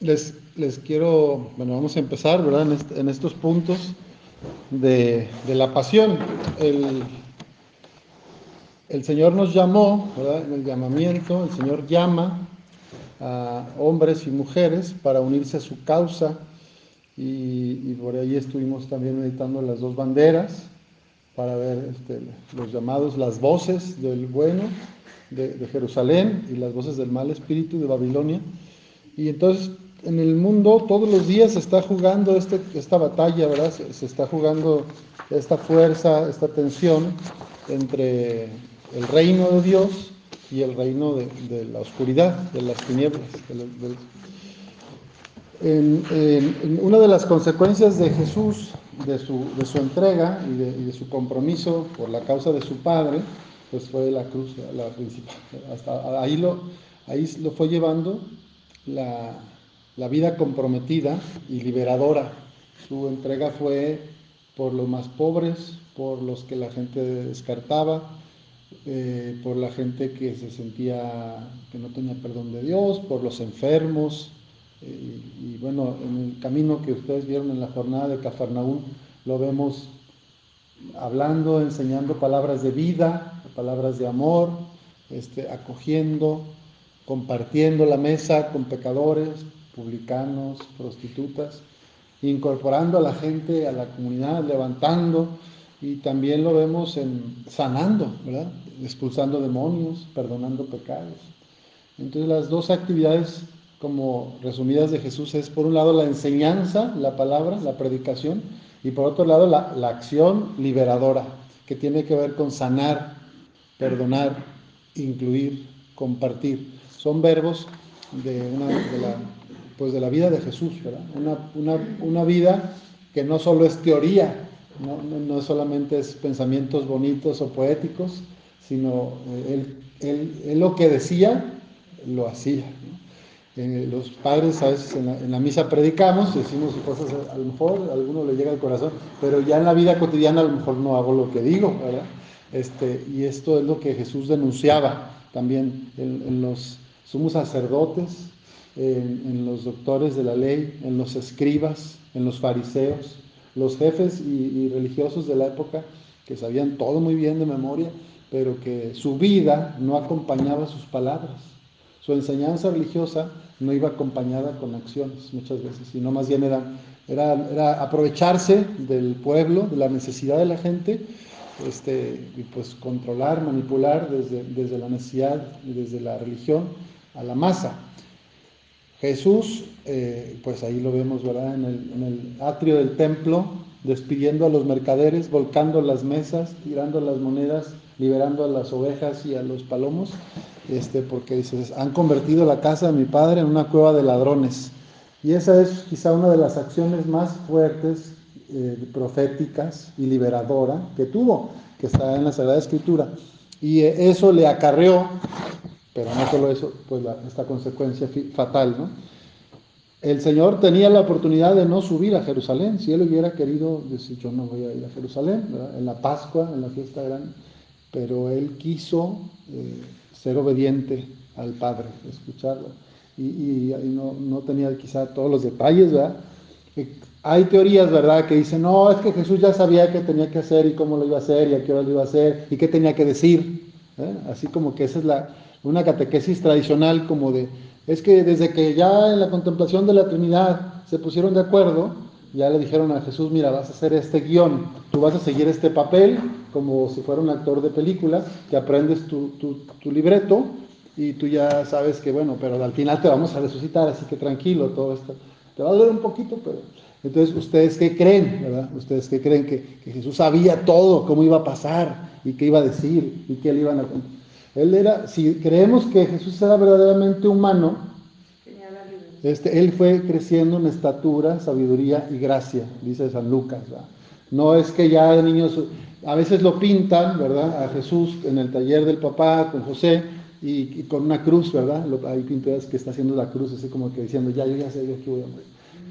les, les quiero, bueno, vamos a empezar, ¿verdad? En, est- en estos puntos de, de la pasión. El, el Señor nos llamó, ¿verdad? En el llamamiento, el Señor llama a hombres y mujeres para unirse a su causa y, y por ahí estuvimos también meditando las dos banderas para ver este, los llamados, las voces del bueno de, de Jerusalén y las voces del mal espíritu de Babilonia. Y entonces en el mundo todos los días se está jugando este, esta batalla, ¿verdad? Se, está jugando esta fuerza, esta tensión entre el reino de Dios y el reino de, de la oscuridad, de las tinieblas. una de las consecuencias de Jesús, de su, su entrega y y de su compromiso por la causa de su Padre, pues fue la cruz, la principal. Hasta ahí lo, ahí lo fue llevando la, la vida comprometida y liberadora. Su entrega fue por los más pobres, por los que la gente descartaba, eh, por la gente que se sentía que no tenía perdón de Dios, por los enfermos. eh, y, bueno, en el camino que ustedes vieron en la jornada de Cafarnaún, lo vemos hablando, enseñando palabras de vida, palabras de amor, este, acogiendo, compartiendo la mesa con pecadores, publicanos, prostitutas, incorporando a la gente a la comunidad, levantando, y también lo vemos en sanando, ¿verdad? Expulsando demonios, perdonando pecados. Entonces las dos actividades como resumidas de Jesús es por un lado la enseñanza, la palabra, la predicación, y por otro lado la, acción liberadora, que tiene que ver con sanar, perdonar, incluir, compartir. Son verbos de, una, de, la, pues de la vida de Jesús, ¿verdad? Una, una, una vida que no solo es teoría, no, no, no solamente es pensamientos bonitos o poéticos, sino eh, él, él, él lo que decía, lo hacía. ¿no? Eh, los padres a veces en la, misa predicamos, decimos cosas, a lo mejor a alguno le llega al corazón, pero ya en la vida cotidiana a lo mejor no hago lo que digo, ¿verdad? Este, y esto es lo que Jesús denunciaba también en, en los sumos sacerdotes, en, los doctores de la ley, en los escribas, en los fariseos, los jefes y, religiosos de la época que sabían todo muy bien de memoria, pero que su vida no acompañaba sus palabras. Su enseñanza religiosa no iba acompañada con acciones muchas veces, sino más bien era, era, era aprovecharse del pueblo, de la necesidad de la gente, este, y pues controlar, manipular desde, desde la necesidad y desde la religión a la masa. Jesús, eh, pues ahí lo vemos, ¿verdad? En el, atrio del templo, despidiendo a los mercaderes, volcando las mesas, tirando las monedas, liberando a las ovejas y a los palomos, este, porque dices, han convertido la casa de mi padre en una cueva de ladrones. Y esa es quizá una de las acciones más fuertes, eh, proféticas y liberadora que tuvo, que está en la Sagrada Escritura. Y eh, eso le acarreó, pero no solo eso, pues la, esta consecuencia fatal, ¿no? El Señor tenía la oportunidad de no subir a Jerusalén, si Él hubiera querido decir, yo no voy a ir a Jerusalén, ¿verdad? en la Pascua, en la fiesta grande, pero Él quiso eh, ser obediente al Padre, escucharlo. Y, y, y no, no, tenía quizá todos los detalles, ¿verdad? Hay teorías, ¿verdad?, que dicen, no, es que Jesús ya sabía qué tenía que hacer y cómo lo iba a hacer y a qué hora lo iba a hacer y qué tenía que decir. ¿eh? Así como que esa es la, una catequesis tradicional como de, es que desde que ya en la contemplación de la Trinidad se pusieron de acuerdo, ya le dijeron a Jesús, mira, vas a hacer este guion, tú vas a seguir este papel como si fuera un actor de película, que aprendes tu, tu, tu, libreto y tú ya sabes que, bueno, pero al final te vamos a resucitar, así que tranquilo, todo esto. Te va a doler un poquito, pero... Entonces, ¿ustedes qué creen, verdad? ¿Ustedes qué creen? Que, que Jesús sabía todo, cómo iba a pasar y qué iba a decir y qué le iban a... Él era, si creemos que Jesús era verdaderamente humano, este, él fue creciendo en estatura, sabiduría y gracia, dice San Lucas. No es que ya de niños, a veces lo pintan, ¿verdad? A Jesús en el taller del papá con José y, con una cruz, ¿verdad? Lo, hay pinturas que está haciendo la cruz, así como que diciendo, ya, yo ya sé, yo aquí voy a morir.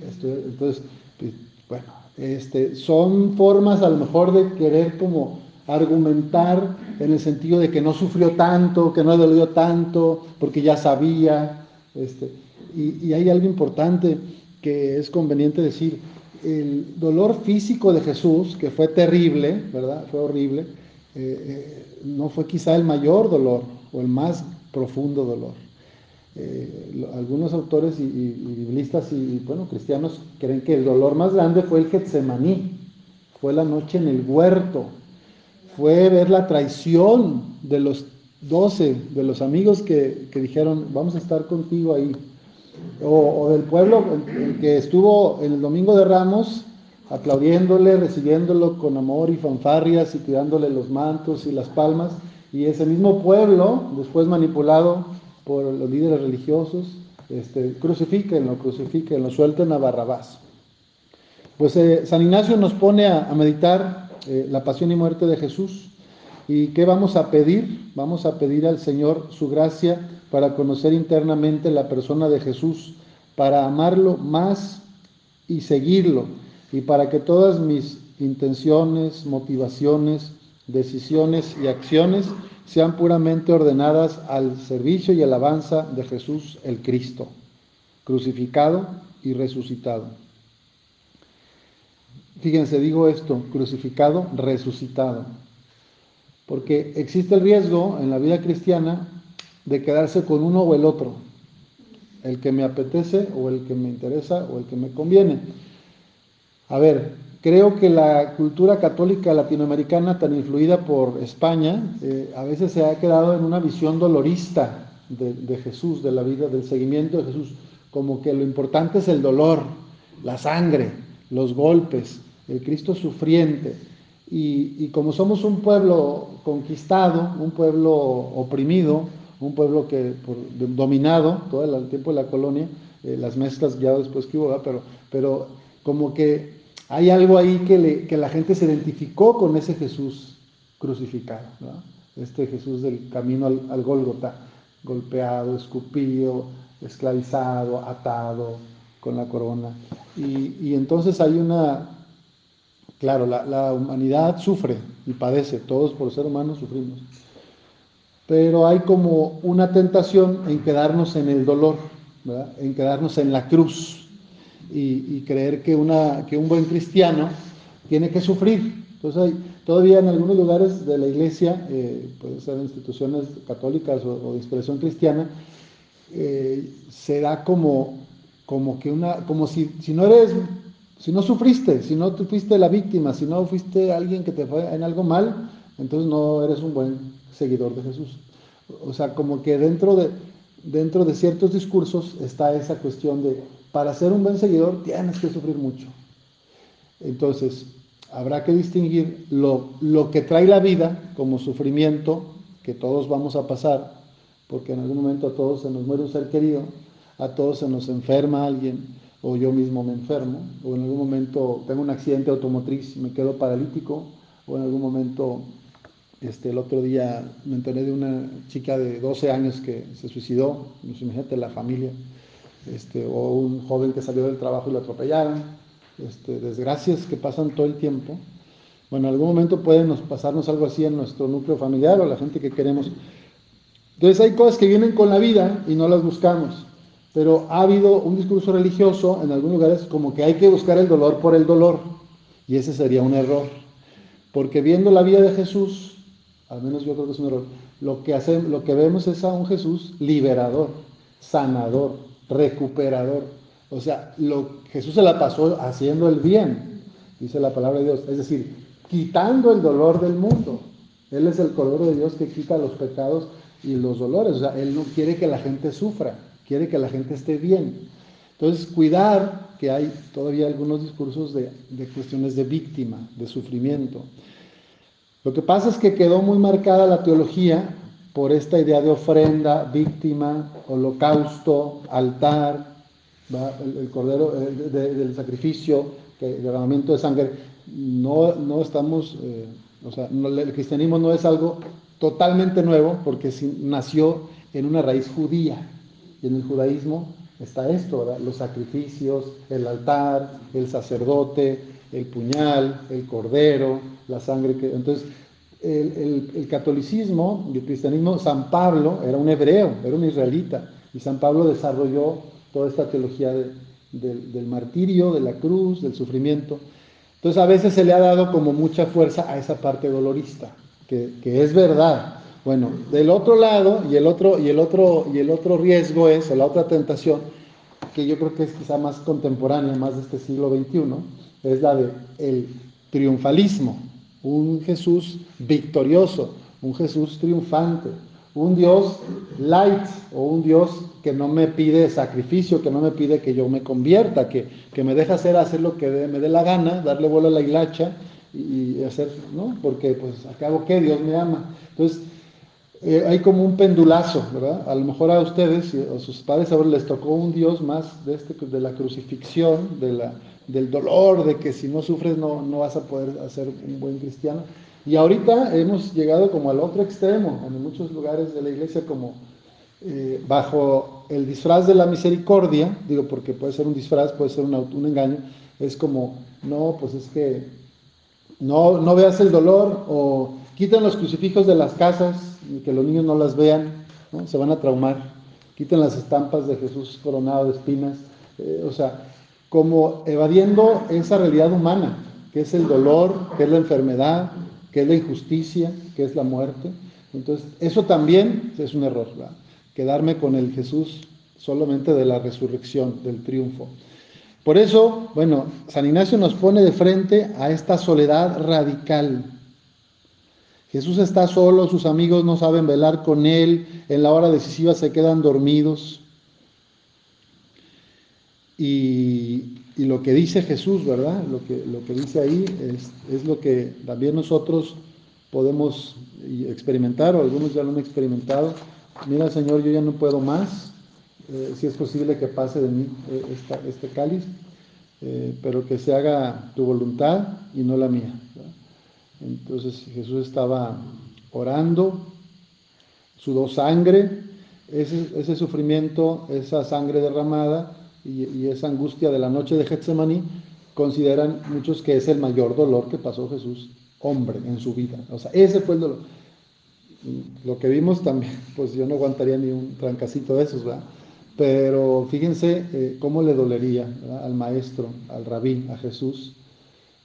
Esto, entonces, bueno, este, son formas a lo mejor de querer como argumentar en el sentido de que no sufrió tanto, que no dolió tanto, porque ya sabía. Este, y, hay algo importante que es conveniente decir, el dolor físico de Jesús, que fue terrible, ¿verdad? Fue horrible, eh, eh, no fue quizá el mayor dolor o el más profundo dolor. Eh, algunos autores y, biblistas y, bueno, cristianos creen que el dolor más grande fue el Getsemaní, fue la noche en el huerto, fue ver la traición de los doce, de los amigos que, dijeron, vamos a estar contigo ahí, o, del pueblo que estuvo en el Domingo de Ramos aplaudiéndole, recibiéndolo con amor y fanfarrias y tirándole los mantos y las palmas, y ese mismo pueblo, después manipulado por los líderes religiosos, este, crucifíquenlo, crucifíquenlo, suelten a Barrabás. Pues eh, San Ignacio nos pone a, meditar eh, la pasión y muerte de Jesús. ¿Y qué vamos a pedir? Vamos a pedir al Señor su gracia para conocer internamente la persona de Jesús, para amarlo más y seguirlo, y para que todas mis intenciones, motivaciones, decisiones y acciones sean puramente ordenadas al servicio y alabanza de Jesús el Cristo, crucificado y resucitado. Fíjense, digo esto, crucificado, resucitado, porque existe el riesgo en la vida cristiana de quedarse con uno o el otro, el que me apetece o el que me interesa o el que me conviene. A ver, Creo que la cultura católica latinoamericana, tan influida por España, eh, a veces se ha quedado en una visión dolorista de, Jesús, de la vida, del seguimiento de Jesús, como que lo importante es el dolor, la sangre, los golpes, el Cristo sufriente. Y, como somos un pueblo conquistado, un pueblo oprimido, un pueblo que dominado todo el tiempo de la colonia, eh, las mezclas ya después que hubo, pero, pero como que hay algo ahí que, la gente se identificó con ese Jesús crucificado, este Jesús del camino al, al Gólgota, golpeado, escupido, esclavizado, atado con la corona. Y, entonces hay una, claro, la, humanidad sufre y padece, todos por ser humanos sufrimos, pero hay como una tentación en quedarnos en el dolor, en quedarnos en la cruz, y, creer que, una, que un buen cristiano tiene que sufrir. Entonces, todavía en algunos lugares de la iglesia, eh, puede ser instituciones católicas o, de expresión cristiana, eh, se da como, como que una, como si, si no eres, si no sufriste, si no fuiste la víctima, si no fuiste alguien que te fue en algo mal, entonces no eres un buen seguidor de Jesús. O sea, como que dentro de, dentro de ciertos discursos está esa cuestión de para ser un buen seguidor tienes que sufrir mucho. Entonces, habrá que distinguir lo, lo, que trae la vida como sufrimiento, que todos vamos a pasar, porque en algún momento a todos se nos muere un ser querido, a todos se nos enferma alguien, o yo mismo me enfermo, o en algún momento tengo un accidente automotriz y me quedo paralítico, o en algún momento, este, el otro día me enteré de una chica de 12 años que se suicidó, imagínate la familia, este, o un joven que salió del trabajo y lo atropellaron, este, desgracias que pasan todo el tiempo. Bueno, en algún momento puede pasarnos algo así en nuestro núcleo familiar o la gente que queremos. Entonces hay cosas que vienen con la vida y no las buscamos, pero ha habido un discurso religioso en algunos lugares como que hay que buscar el dolor por el dolor, y ese sería un error, porque viendo la vida de Jesús, al menos yo creo que es un error, lo que, hacemos, lo que vemos es a un Jesús liberador, sanador, recuperador. O sea, lo, Jesús se la pasó haciendo el bien, dice la palabra de Dios. Es decir, quitando el dolor del mundo. Él es el Cordero de Dios que quita los pecados y los dolores. O sea, Él no quiere que la gente sufra, quiere que la gente esté bien. Entonces, cuidar que hay todavía algunos discursos de, cuestiones de víctima, de sufrimiento. Lo que pasa es que quedó muy marcada la teología por esta idea de ofrenda, víctima, holocausto, altar, el, cordero del sacrificio, el derramamiento de sangre. No, no estamos, eh, o sea, el cristianismo no es algo totalmente nuevo porque nació en una raíz judía. Y en el judaísmo está esto, los sacrificios, el altar, el sacerdote, el puñal, el cordero, la sangre que... Entonces, el, catolicismo y el cristianismo, San Pablo era un hebreo, era un israelita, y San Pablo desarrolló toda esta teología del martirio, de la cruz, del sufrimiento. Entonces a veces se le ha dado como mucha fuerza a esa parte dolorista, que, es verdad. Bueno, del otro lado, y el otro, y el otro, y el otro riesgo es, o la otra tentación, que yo creo que es quizá más contemporánea, más de este siglo XXI, es la de el triunfalismo, un Jesús victorioso, un Jesús triunfante, un Dios light o un Dios que no me pide sacrificio, que no me pide que yo me convierta, que, que me deja hacer, hacer lo que me dé la gana, darle vuelo a la hilacha y, hacer, ¿no? Porque pues acabo que Dios me ama. Entonces, eh, hay como un pendulazo, ¿verdad? A lo mejor a ustedes o a sus padres ahora les tocó un Dios más de, este, de la crucifixión, de la, del dolor, de que si no sufres no, no vas a poder hacer un buen cristiano. Y ahorita hemos llegado como al otro extremo, en muchos lugares de la iglesia, como eh, bajo el disfraz de la misericordia, digo porque puede ser un disfraz, puede ser un, un engaño, es como, no, pues es que no, no veas el dolor o quitan los crucifijos de las casas que los niños no las vean, se van a traumar, quiten las estampas de Jesús coronado de espinas, eh, o sea, como evadiendo esa realidad humana, que es el dolor, que es la enfermedad, que es la injusticia, que es la muerte. Entonces, eso también es un error, quedarme con el Jesús solamente de la resurrección, del triunfo. Por eso, bueno, San Ignacio nos pone de frente a esta soledad radical. Jesús está solo, sus amigos no saben velar con él, en la hora decisiva se quedan dormidos. Y, lo que dice Jesús, ¿verdad? Lo que, lo que dice ahí es, lo que también nosotros podemos experimentar, o algunos ya lo han experimentado. Mira, Señor, yo ya no puedo más, eh, si es posible que pase de mí eh, este cáliz, eh, pero que se haga tu voluntad y no la mía. Entonces Jesús estaba orando, sudó sangre, ese, sufrimiento, esa sangre derramada, y, esa angustia de la noche de Getsemaní, consideran muchos que es el mayor dolor que pasó Jesús, hombre, en su vida. O sea, ese fue el dolor. Lo que vimos también, pues yo no aguantaría ni un trancacito de esos, ¿verdad? Pero fíjense eh, cómo le dolería al maestro, al rabí, a Jesús,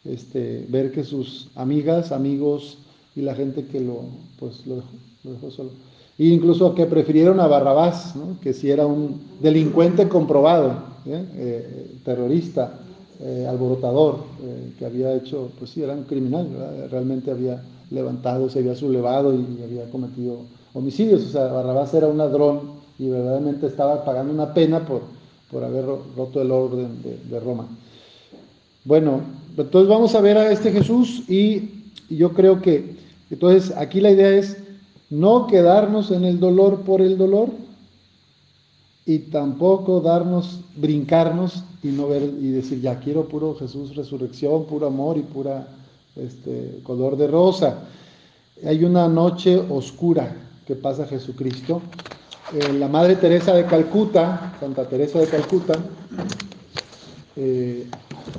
este, ver que sus amigas, amigos y la gente que lo, pues, lo dejó solo e incluso que prefirieron a Barrabás, que si era un delincuente comprobado, ¿eh? Eh, terrorista, eh, alborotador, que había hecho, pues sí, era un criminal, realmente había levantado, se había sublevado y había cometido homicidios. O sea, Barrabás era un ladrón y verdaderamente estaba pagando una pena por, por haber roto el orden de, Roma. Bueno, entonces vamos a ver a este Jesús y yo creo que, entonces aquí la idea es no quedarnos en el dolor por el dolor y tampoco darnos, brincarnos y no ver y decir, ya quiero puro Jesús resurrección, puro amor y pura este, color de rosa. Hay una noche oscura que pasa Jesucristo. Eh, la Madre Teresa de Calcuta, Santa Teresa de Calcuta, eh,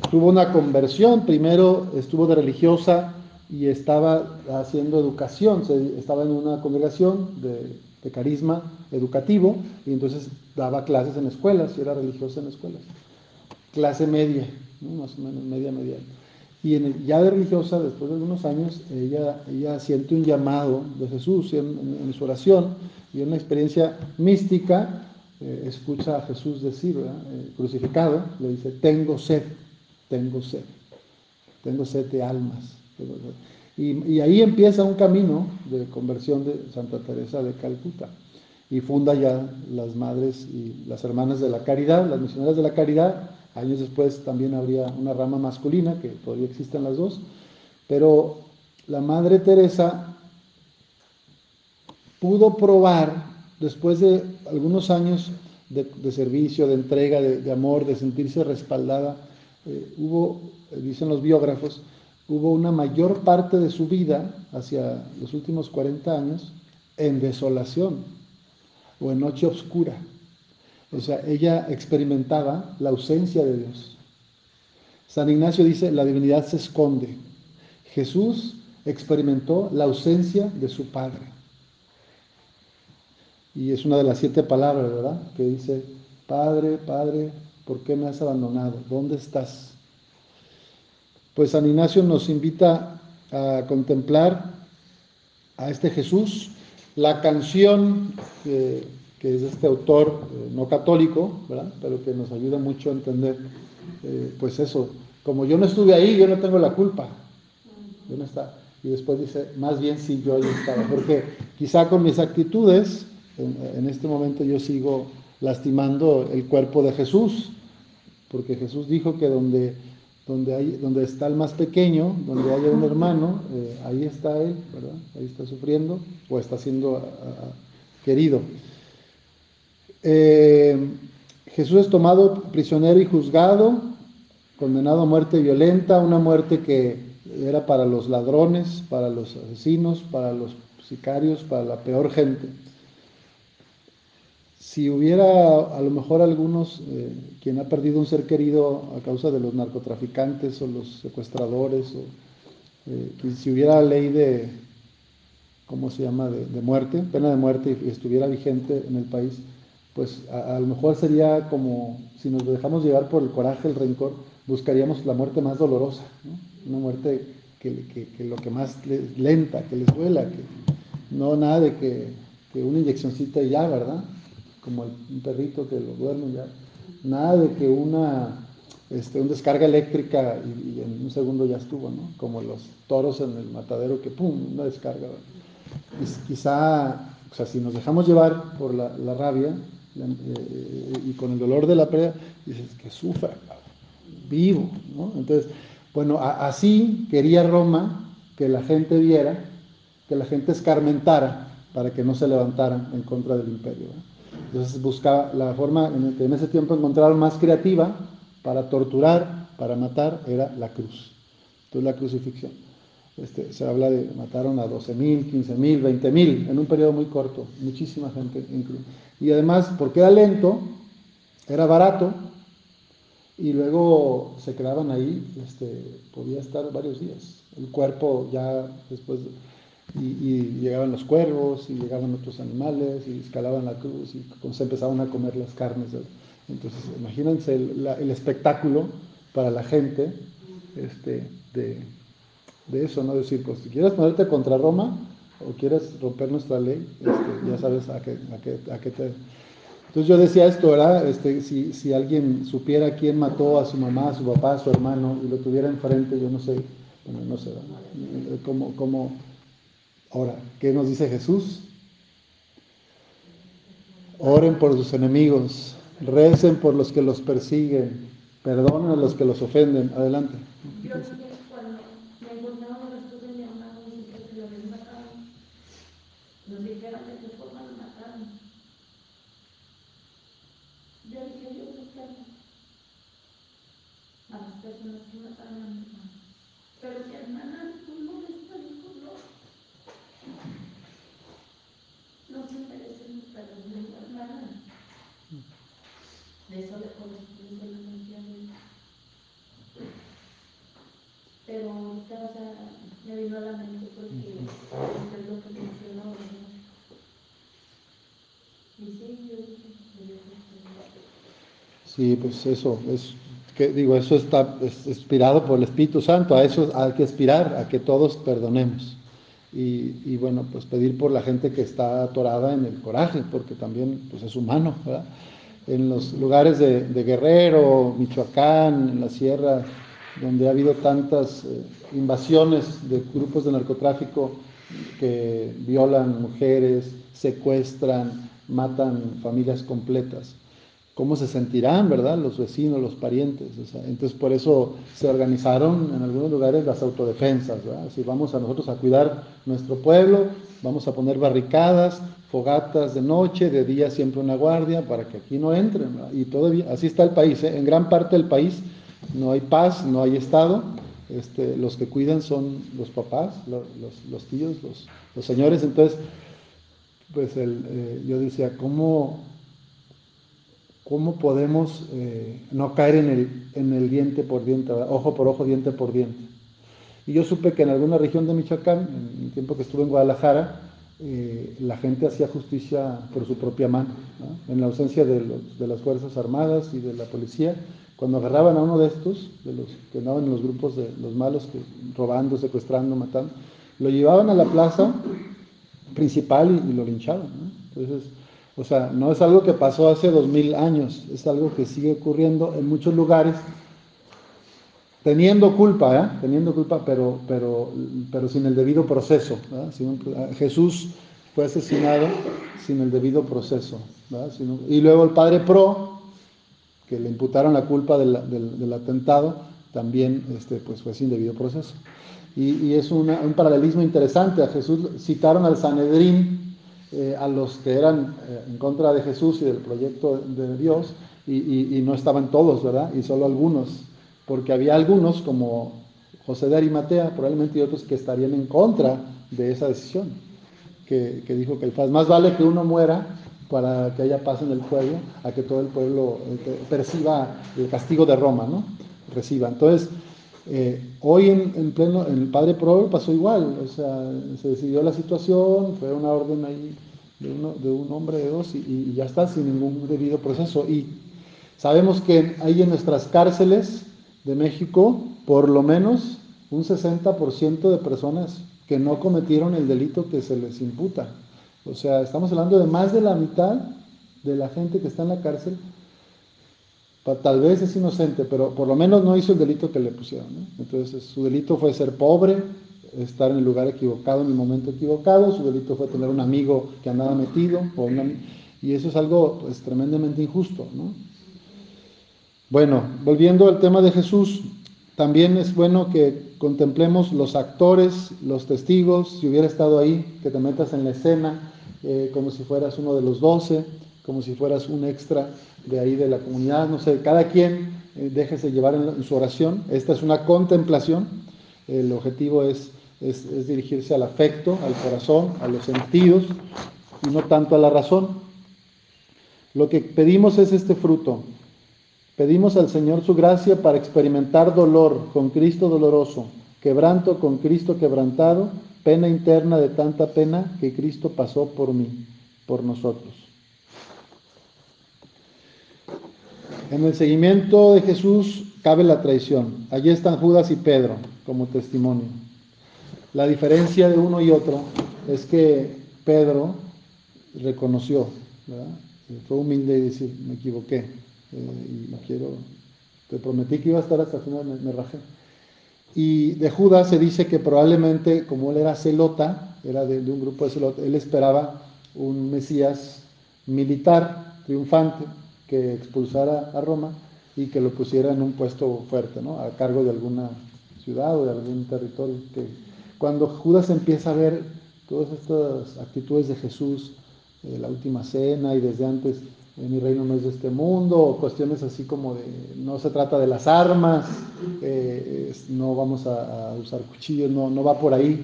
tuvo una conversión, primero estuvo de religiosa y estaba haciendo educación, estaba en una congregación de, carisma educativo y entonces daba clases en escuelas, y era religiosa en escuelas. Clase media, más o menos media, media. Y ya de religiosa, después de algunos años, ella, ella siente un llamado de Jesús en, su oración y en una experiencia mística, eh, escucha a Jesús decir, eh, crucificado, le dice, tengo sed, tengo sed, tengo sed de almas. Y, ahí empieza un camino de conversión de Santa Teresa de Calcuta y funda ya las madres y las hermanas de la caridad, las misioneras de la caridad. Años después también habría una rama masculina, que todavía existen las dos, pero la Madre Teresa pudo probar, después de algunos años de, servicio, de entrega, de, amor, de sentirse respaldada, eh, hubo, dicen los biógrafos, hubo una mayor parte de su vida, hacia los últimos 40 años, en desolación o en noche oscura. O sea, ella experimentaba la ausencia de Dios. San Ignacio dice, la divinidad se esconde. Jesús experimentó la ausencia de su Padre. Y es una de las siete palabras, ¿verdad? Que dice, Padre, Padre, ¿por qué me has abandonado? ¿Dónde estás? Pues San Ignacio nos invita a contemplar a este Jesús. La canción que, es de este autor eh, no católico, pero que nos ayuda mucho a entender, eh, pues eso, como yo no estuve ahí, yo no tengo la culpa. Yo no está. Y después dice, más bien si yo ahí estaba, porque quizá con mis actitudes, en este momento yo sigo lastimando el cuerpo de Jesús, porque Jesús dijo que donde donde, hay, donde está el más pequeño, donde haya un hermano, eh, ahí está él, ¿verdad? Ahí está sufriendo o está siendo querido. Eh, Jesús es tomado prisionero y juzgado, condenado a muerte violenta, una muerte que era para los ladrones, para los asesinos, para los sicarios, para la peor gente si hubiera a lo mejor algunos, eh, quien ha perdido un ser querido a causa de los narcotraficantes o los secuestradores, o eh, si hubiera ley de, ¿cómo se llama?, de, muerte, pena de muerte y estuviera vigente en el país, pues a, lo mejor sería como, si nos dejamos llevar por el coraje, el rencor, buscaríamos la muerte más dolorosa, una muerte que, lo que más lenta, que les duela, que no nada de que, que una inyeccióncita y ya, ¿verdad? Como un perrito que lo duerme ya. Nada de que una, este, descarga eléctrica y, en un segundo ya estuvo, ¿no? Como los toros en el matadero que ¡pum! una descarga. quizá, o sea, si nos dejamos llevar por la, rabia eh, y con el dolor de la pérdida, dices que sufra, vivo, ¿no? Entonces, bueno, así quería Roma que la gente viera, que la gente escarmentara para que no se levantaran en contra del imperio. Entonces buscaba la forma en que en ese tiempo encontraron más creativa para torturar, para matar, era la cruz. Entonces la crucifixión. Este, se habla de mataron a 12.000, 15.000, 20.000 en un periodo muy corto, muchísima gente. Y además, porque era lento, era barato, y luego se quedaban ahí, este, podía estar varios días. El cuerpo ya después y, llegaban los cuervos y llegaban otros animales y escalaban la cruz y se empezaban a comer las carnes. Entonces, imagínense el, espectáculo para la gente este, de, eso, ¿no? Decir, pues si quieres ponerte contra Roma o quieres romper nuestra ley, este, ya sabes a qué, a, qué, te... Entonces yo decía esto, ¿verdad? Este, si, si alguien supiera quién mató a su mamá, a su papá, a su hermano y lo tuviera enfrente, yo no sé, bueno, no sé, cómo, cómo Ahora, ¿qué nos dice Jesús? Oren por sus enemigos, recen por los que los persiguen, perdonen a los que los ofenden. Adelante. Yo cuando me encontraba los de mi hermano y que lo habían matado, nos dijeron de qué forma lo mataron. Yo dije, yo buscando a las personas que mataron a mi hermano. Pero mi hermana no les no se merecen mis perdón de nada. De eso le corresponde solamente a Dios. Pero ahorita, o sea, me vino a la mente porque es lo que mencionó, ¿verdad? Y sí, yo dije, Sí, pues eso, es que digo, eso está inspirado por el Espíritu Santo, a eso hay que aspirar, a que todos perdonemos y, bueno, pues pedir por la gente que está atorada en el coraje, porque también pues es humano. En los lugares de, Guerrero, Michoacán, en la sierra, donde ha habido tantas eh, invasiones de grupos de narcotráfico que violan mujeres, secuestran, matan familias completas cómo se sentirán, ¿verdad? Los vecinos, los parientes. entonces, por eso se organizaron en algunos lugares las autodefensas, ¿verdad? Si vamos a nosotros a cuidar nuestro pueblo, vamos a poner barricadas, fogatas de noche, de día siempre una guardia para que aquí no entren. Y todavía, así está el país, ¿eh? en gran parte del país no hay paz, no hay Estado. Este, los que cuidan son los papás, los, tíos, los, señores. Entonces, pues el, eh, yo decía, ¿cómo ¿Cómo podemos eh, no caer en el, en el diente por diente, ojo por ojo, diente por diente? Y yo supe que en alguna región de Michoacán, en el tiempo que estuve en Guadalajara, eh, la gente hacía justicia por su propia mano, en la ausencia de, las Fuerzas Armadas y de la policía. Cuando agarraban a uno de estos, de los que andaban en los grupos de los malos, que, robando, secuestrando, matando, lo llevaban a la plaza principal y, lo linchaban. Entonces, o sea, no es algo que pasó hace dos mil años, es algo que sigue ocurriendo en muchos lugares, teniendo culpa, ¿eh? teniendo culpa, pero, pero, pero sin el debido proceso. Jesús fue asesinado sin el debido proceso. y luego el padre Pro, que le imputaron la culpa del, atentado, también este, pues fue sin debido proceso. Y, es un paralelismo interesante. A Jesús citaron al Sanedrín eh, a los que eran eh, en contra de Jesús y del proyecto de Dios, y, no estaban todos, ¿verdad? Y solo algunos, porque había algunos como José de Arimatea, probablemente y otros que estarían en contra de esa decisión, que, dijo que el más vale que uno muera para que haya paz en el pueblo, a que todo el pueblo eh, perciba el castigo de Roma, ¿no? Reciba. Entonces, hoy en, pleno, en el Padre Pro pasó igual, o sea, se decidió la situación, fue una orden ahí de, un hombre de dos y, ya está sin ningún debido proceso. Y sabemos que hay en nuestras cárceles de México por lo menos un 60% de personas que no cometieron el delito que se les imputa. O sea, estamos hablando de más de la mitad de la gente que está en la cárcel. Tal vez es inocente, pero por lo menos no hizo el delito que le pusieron. Entonces, su delito fue ser pobre, estar en el lugar equivocado en el momento equivocado, su delito fue tener un amigo que andaba metido, y eso es algo pues, tremendamente injusto. Bueno, volviendo al tema de Jesús, también es bueno que contemplemos los actores, los testigos, si hubiera estado ahí, que te metas en la escena eh, como si fueras uno de los doce, como si fueras un extra de ahí de la comunidad, no sé, cada quien eh, déjese llevar en su oración, esta es una contemplación, el objetivo es es, dirigirse al afecto, al corazón, a los sentidos y no tanto a la razón. Lo que pedimos es este fruto. Pedimos al Señor su gracia para experimentar dolor con Cristo doloroso, quebranto con Cristo quebrantado, pena interna de tanta pena que Cristo pasó por mí, por nosotros. En el seguimiento de Jesús cabe la traición. Allí están Judas y Pedro como testimonio. La diferencia de uno y otro es que Pedro reconoció, fue humilde y decir, me equivoqué, eh, y quiero, te prometí que iba a estar hasta el final, me, rajé. Y de Judas se dice que probablemente, como él era celota, era de, un grupo de celotas, él esperaba un Mesías militar, triunfante, que expulsara a Roma y que lo pusiera en un puesto fuerte, ¿no? a cargo de alguna ciudad o de algún territorio cuando Judas empieza a ver todas estas actitudes de Jesús, eh, la última cena y desde antes, eh, mi reino no es de este mundo, o cuestiones así como de, no se trata de las armas, eh, no vamos a, usar cuchillos, no, no va por ahí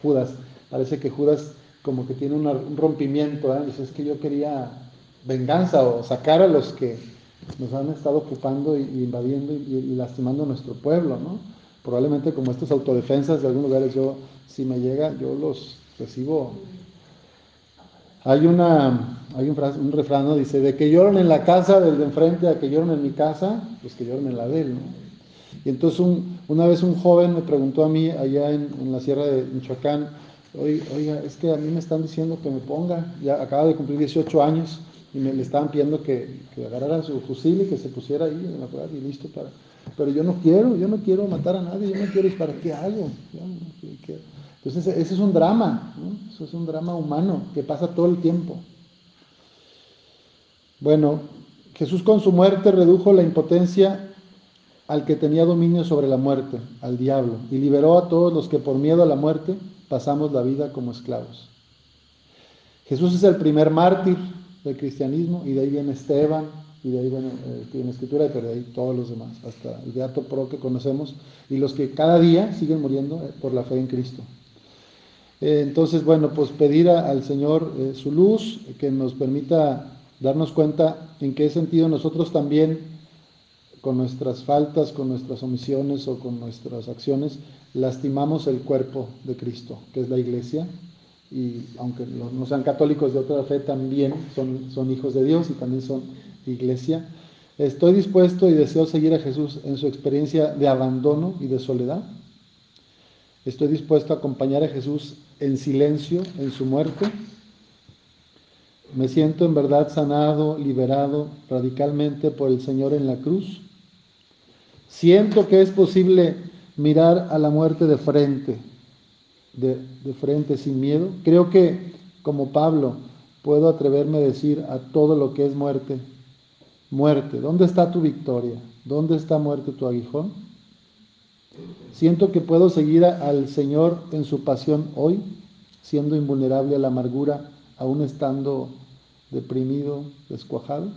Judas. Parece que Judas como que tiene un rompimiento, dice, es que yo quería venganza o sacar a los que nos han estado ocupando y, invadiendo y, lastimando nuestro pueblo, ¿no? probablemente como estas autodefensas de algunos lugares, yo, si me llega, yo los recibo. Hay, una, hay un, un refrán, ¿no? dice, de que lloran en la casa del de enfrente a que lloran en mi casa, pues que lloran en la de él. ¿no? Y entonces una vez un joven me preguntó a mí allá en, la sierra de Michoacán, oiga, es que a mí me están diciendo que me ponga, ya acaba de cumplir 18 años, y me estaban pidiendo que, que agarrara su fusil y que se pusiera ahí en la y listo para pero yo no quiero, yo no quiero matar a nadie, yo no quiero disparar, ¿qué hago? Entonces ese es un drama, eso es un drama humano que pasa todo el tiempo. Bueno, Jesús con su muerte redujo la impotencia al que tenía dominio sobre la muerte, al diablo, y liberó a todos los que por miedo a la muerte pasamos la vida como esclavos. Jesús es el primer mártir del cristianismo y de ahí viene Esteban, y de ahí, bueno, eh, la escritura, pero de ahí todos los demás, hasta el Beato Pro que conocemos, y los que cada día siguen muriendo eh, por la fe en Cristo. Eh, entonces, bueno, pues pedir al Señor su luz, que nos permita darnos cuenta en qué sentido nosotros también, con nuestras faltas, con nuestras omisiones o con nuestras acciones, lastimamos el cuerpo de Cristo, que es la iglesia, y aunque no sean católicos de otra fe, también son, son hijos de Dios y también son iglesia. Estoy dispuesto y deseo seguir a Jesús en su experiencia de abandono y de soledad. Estoy dispuesto a acompañar a Jesús en silencio en su muerte. Me siento en verdad sanado, liberado radicalmente por el Señor en la cruz. Siento que es posible mirar a la muerte de frente, de, frente sin miedo. Creo que, como Pablo, puedo atreverme a decir a todo lo que es muerte, muerte, ¿dónde está tu victoria? ¿Dónde está muerte tu aguijón? Siento que puedo seguir al Señor en su pasión hoy, siendo invulnerable a la amargura, aún estando deprimido, descuajado.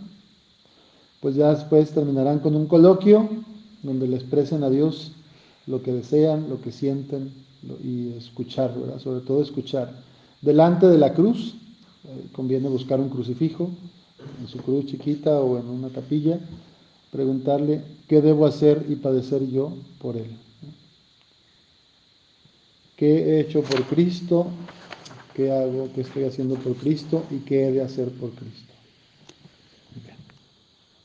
Pues ya después terminarán con un coloquio donde le expresen a Dios lo que desean, lo que sienten y escuchar. Sobre todo escuchar. Delante de la cruz, eh, conviene buscar un crucifijo, en su cruz chiquita o en una capilla, preguntarle qué debo hacer y padecer yo por él. ¿Qué he hecho por Cristo? ¿Qué hago? ¿Qué estoy haciendo por Cristo? ¿Y qué he de hacer por Cristo?